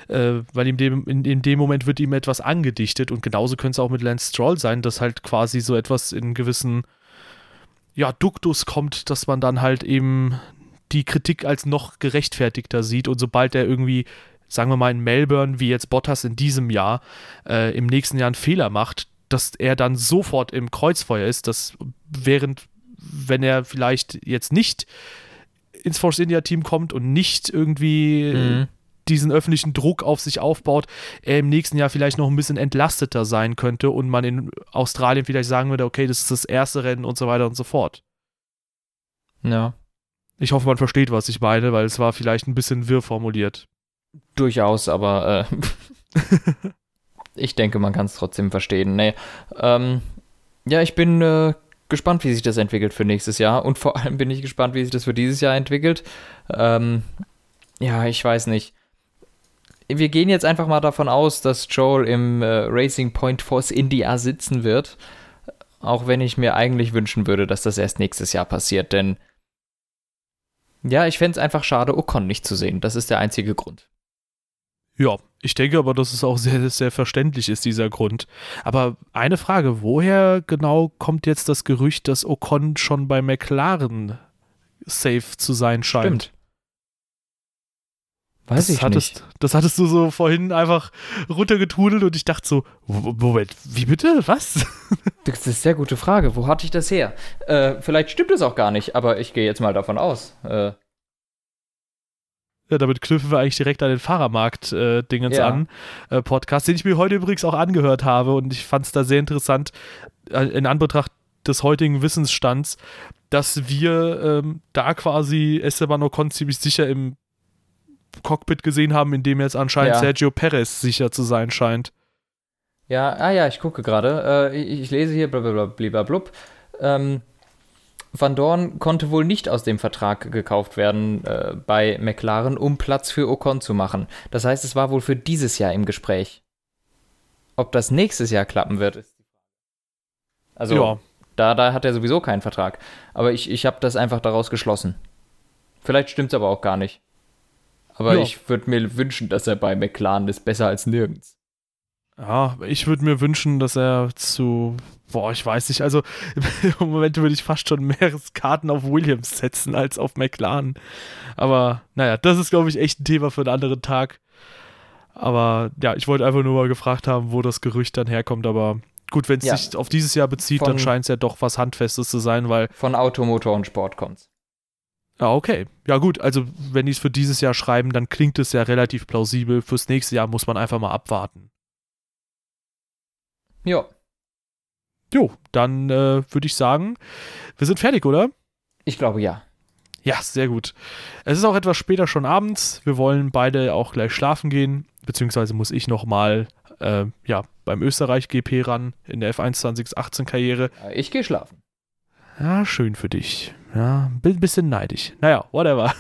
äh, weil ihm dem, in, in, dem Moment wird ihm etwas angedichtet und genauso könnte es auch mit Lance Stroll sein, dass halt quasi so etwas in gewissen ja, Duktus kommt, dass man dann halt eben die Kritik als noch gerechtfertigter sieht. Und sobald er irgendwie, sagen wir mal in Melbourne, wie jetzt Bottas in diesem Jahr, äh, im nächsten Jahr einen Fehler macht, dass er dann sofort im Kreuzfeuer ist, dass während, wenn er vielleicht jetzt nicht ins Force India Team kommt und nicht irgendwie mhm diesen öffentlichen Druck auf sich aufbaut, er im nächsten Jahr vielleicht noch ein bisschen entlasteter sein könnte und man in Australien vielleicht sagen würde, okay, das ist das erste Rennen und so weiter und so fort. Ja. Ich hoffe, man versteht, was ich meine, weil es war vielleicht ein bisschen wirr formuliert. Durchaus, aber äh, ich denke, man kann es trotzdem verstehen. Nee, ähm, ja, ich bin äh, gespannt, wie sich das entwickelt für nächstes Jahr und vor allem bin ich gespannt, wie sich das für dieses Jahr entwickelt. Ähm, ja, ich weiß nicht wir gehen jetzt einfach mal davon aus, dass Joel im äh, Racing Point Force India sitzen wird. Auch wenn ich mir eigentlich wünschen würde, dass das erst nächstes Jahr passiert, denn ja, ich fände es einfach schade, Ocon nicht zu sehen. Das ist der einzige Grund. Ja, Ich denke aber, dass es auch sehr, sehr verständlich ist, dieser Grund. Aber eine Frage, woher genau kommt jetzt das Gerücht, dass Ocon schon bei McLaren safe zu sein scheint? Stimmt. Weiß das ich hattest, nicht. Das hattest du so vorhin einfach runtergetudelt und ich dachte so, Moment, wie bitte? Was? Das ist eine sehr gute Frage. Wo hatte ich das her? Äh, vielleicht stimmt es auch gar nicht, aber ich gehe jetzt mal davon aus. Äh. Ja, damit knüpfen wir eigentlich direkt an den Fahrermarkt-Dingens äh, ja. an. Äh, Podcast, den ich mir heute übrigens auch angehört habe und ich fand es da sehr interessant, äh, in Anbetracht des heutigen Wissensstands, dass wir ähm, da quasi Esteban Ocon ziemlich sicher im Cockpit gesehen haben, in dem jetzt anscheinend ja. Sergio Perez sicher zu sein scheint. Ja, ah ja, ich gucke gerade. Äh, ich, ich, lese hier blablabla. Ähm, Van Dorn konnte wohl nicht aus dem Vertrag gekauft werden äh, bei McLaren, um Platz für Ocon zu machen. Das heißt, es war wohl für dieses Jahr im Gespräch. Ob das nächstes Jahr klappen wird, ist die Frage. Also, ja. da, da hat er sowieso keinen Vertrag. Aber ich, ich habe das einfach daraus geschlossen. Vielleicht stimmt es aber auch gar nicht. Aber ja. ich würde mir wünschen, dass er bei McLaren ist, besser als nirgends. Ja, ich würde mir wünschen, dass er zu, boah, ich weiß nicht, also im Moment würde ich fast schon mehr Karten auf Williams setzen als auf McLaren. Aber naja, das ist, glaube ich, echt ein Thema für einen anderen Tag. Aber ja, ich wollte einfach nur mal gefragt haben, wo das Gerücht dann herkommt. Aber gut, wenn es ja. sich auf dieses Jahr bezieht, von, dann scheint es ja doch was Handfestes zu sein, weil. Von Automotor und Sport kommt's. Ja, okay. Ja, gut. Also, wenn die es für dieses Jahr schreiben, dann klingt es ja relativ plausibel. Fürs nächste Jahr muss man einfach mal abwarten. Ja. Jo, dann äh, würde ich sagen, wir sind fertig, oder? Ich glaube ja. Ja, sehr gut. Es ist auch etwas später schon abends. Wir wollen beide auch gleich schlafen gehen, beziehungsweise muss ich nochmal äh, ja, beim Österreich GP ran in der F1 2018 Karriere. Ich gehe schlafen. Ja, schön für dich. Ja, bin ein bisschen neidisch. Naja, whatever.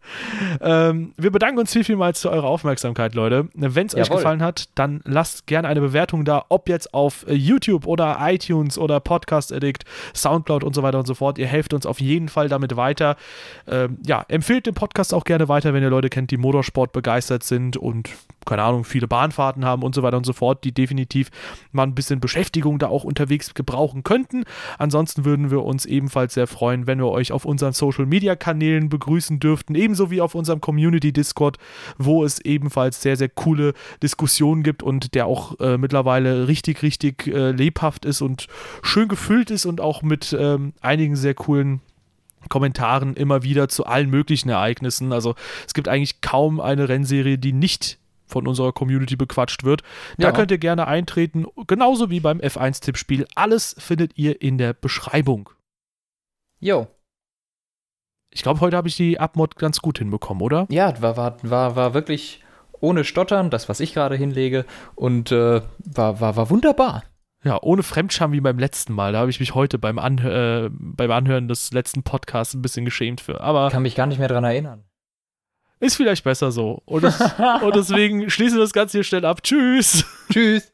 ähm, wir bedanken uns viel, vielmals für eure Aufmerksamkeit, Leute. Wenn es euch gefallen hat, dann lasst gerne eine Bewertung da, ob jetzt auf äh, YouTube oder iTunes oder Podcast Addict, Soundcloud und so weiter und so fort. Ihr helft uns auf jeden Fall damit weiter. Ähm, ja, empfehlt den Podcast auch gerne weiter, wenn ihr Leute kennt, die Motorsport begeistert sind und keine Ahnung, viele Bahnfahrten haben und so weiter und so fort, die definitiv mal ein bisschen Beschäftigung da auch unterwegs gebrauchen könnten. Ansonsten würden wir uns ebenfalls sehr freuen, wenn wir euch auf unseren Social Media Kanälen begrüßen dürften, ebenso wie auf unserem Community Discord, wo es ebenfalls sehr, sehr coole Diskussionen gibt und der auch äh, mittlerweile richtig, richtig äh, lebhaft ist und schön gefüllt ist und auch mit ähm, einigen sehr coolen Kommentaren immer wieder zu allen möglichen Ereignissen. Also es gibt eigentlich kaum eine Rennserie, die nicht von unserer Community bequatscht wird. Da ja. könnt ihr gerne eintreten, genauso wie beim F1-Tippspiel. Alles findet ihr in der Beschreibung. Jo. Ich glaube, heute habe ich die Abmod ganz gut hinbekommen, oder? Ja, war, war, war, war wirklich ohne Stottern, das, was ich gerade hinlege, und äh, war, war, war wunderbar. Ja, ohne Fremdscham wie beim letzten Mal. Da habe ich mich heute beim, Anhör, äh, beim Anhören des letzten Podcasts ein bisschen geschämt für. Aber ich kann mich gar nicht mehr daran erinnern. Ist vielleicht besser so. Und, das, und deswegen schließen wir das Ganze hier schnell ab. Tschüss. Tschüss.